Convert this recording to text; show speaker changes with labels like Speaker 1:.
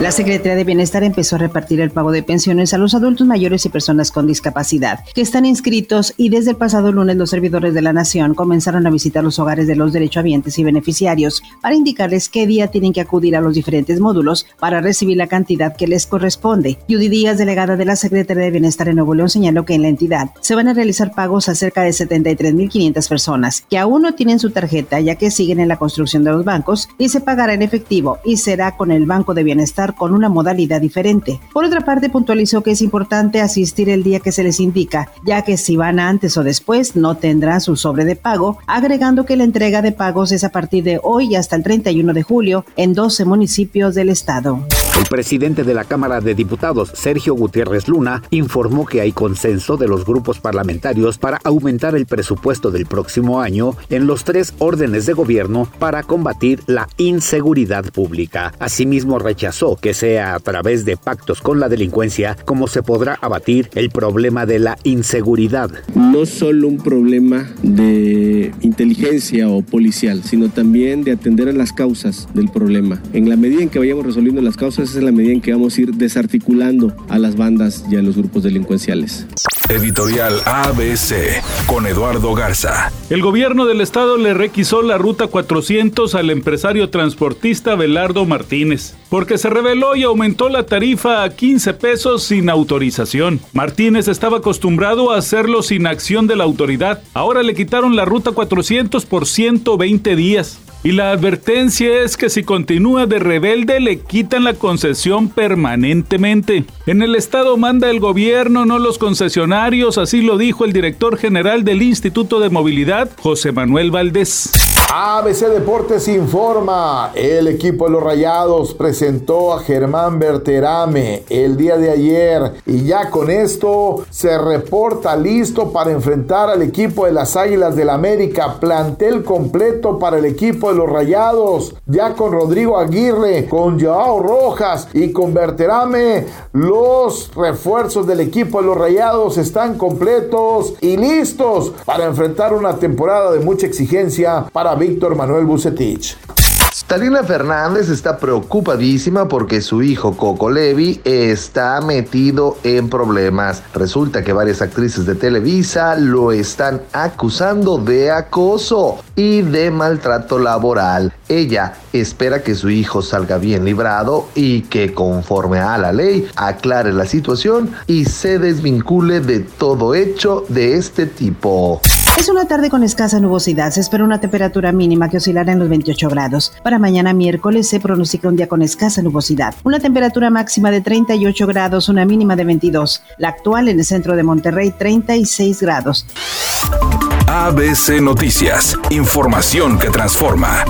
Speaker 1: La Secretaría de Bienestar empezó a repartir el pago de pensiones a los adultos mayores y personas con discapacidad que están inscritos y desde el pasado lunes los servidores de la Nación comenzaron a visitar los hogares de los derechohabientes y beneficiarios para indicarles qué día tienen que acudir a los diferentes módulos para recibir la cantidad que les corresponde. Judy Díaz, delegada de la Secretaría de Bienestar en Nuevo León, señaló que en la entidad se van a realizar pagos a cerca de 73.500 personas que aún no tienen su tarjeta ya que siguen en la construcción de los bancos y se pagará en efectivo y será con el Banco de Bienestar con una modalidad diferente. Por otra parte, puntualizó que es importante asistir el día que se les indica, ya que si van antes o después no tendrán su sobre de pago, agregando que la entrega de pagos es a partir de hoy hasta el 31 de julio en 12 municipios del estado.
Speaker 2: El presidente de la Cámara de Diputados, Sergio Gutiérrez Luna, informó que hay consenso de los grupos parlamentarios para aumentar el presupuesto del próximo año en los tres órdenes de gobierno para combatir la inseguridad pública. Asimismo, rechazó que sea a través de pactos con la delincuencia como se podrá abatir el problema de la inseguridad.
Speaker 3: No solo un problema de inteligencia o policial, sino también de atender a las causas del problema. En la medida en que vayamos resolviendo las causas, esa es la medida en que vamos a ir desarticulando a las bandas y a los grupos delincuenciales.
Speaker 4: Editorial ABC con Eduardo Garza.
Speaker 5: El gobierno del estado le requisó la ruta 400 al empresario transportista Belardo Martínez, porque se reveló y aumentó la tarifa a 15 pesos sin autorización. Martínez estaba acostumbrado a hacerlo sin acción de la autoridad. Ahora le quitaron la ruta 400 por 120 días. Y la advertencia es que si continúa de rebelde le quitan la concesión permanentemente. En el estado manda el gobierno, no los concesionarios, así lo dijo el director general del Instituto de Movilidad, José Manuel Valdés.
Speaker 6: ABC Deportes informa, el equipo de los Rayados presentó a Germán Berterame el día de ayer y ya con esto se reporta listo para enfrentar al equipo de las Águilas del América, plantel completo para el equipo de los Rayados, ya con Rodrigo Aguirre, con Joao Rojas y con Berterame, los refuerzos del equipo de los Rayados están completos y listos para enfrentar una temporada de mucha exigencia para Víctor Manuel Bucetich.
Speaker 7: Talina Fernández está preocupadísima porque su hijo Coco Levi está metido en problemas. Resulta que varias actrices de Televisa lo están acusando de acoso y de maltrato laboral. Ella espera que su hijo salga bien librado y que conforme a la ley aclare la situación y se desvincule de todo hecho de este tipo.
Speaker 1: Es una tarde con escasa nubosidad. Se espera una temperatura mínima que oscilará en los 28 grados. Para mañana miércoles se pronostica un día con escasa nubosidad. Una temperatura máxima de 38 grados, una mínima de 22. La actual en el centro de Monterrey, 36 grados.
Speaker 4: ABC Noticias. Información que transforma.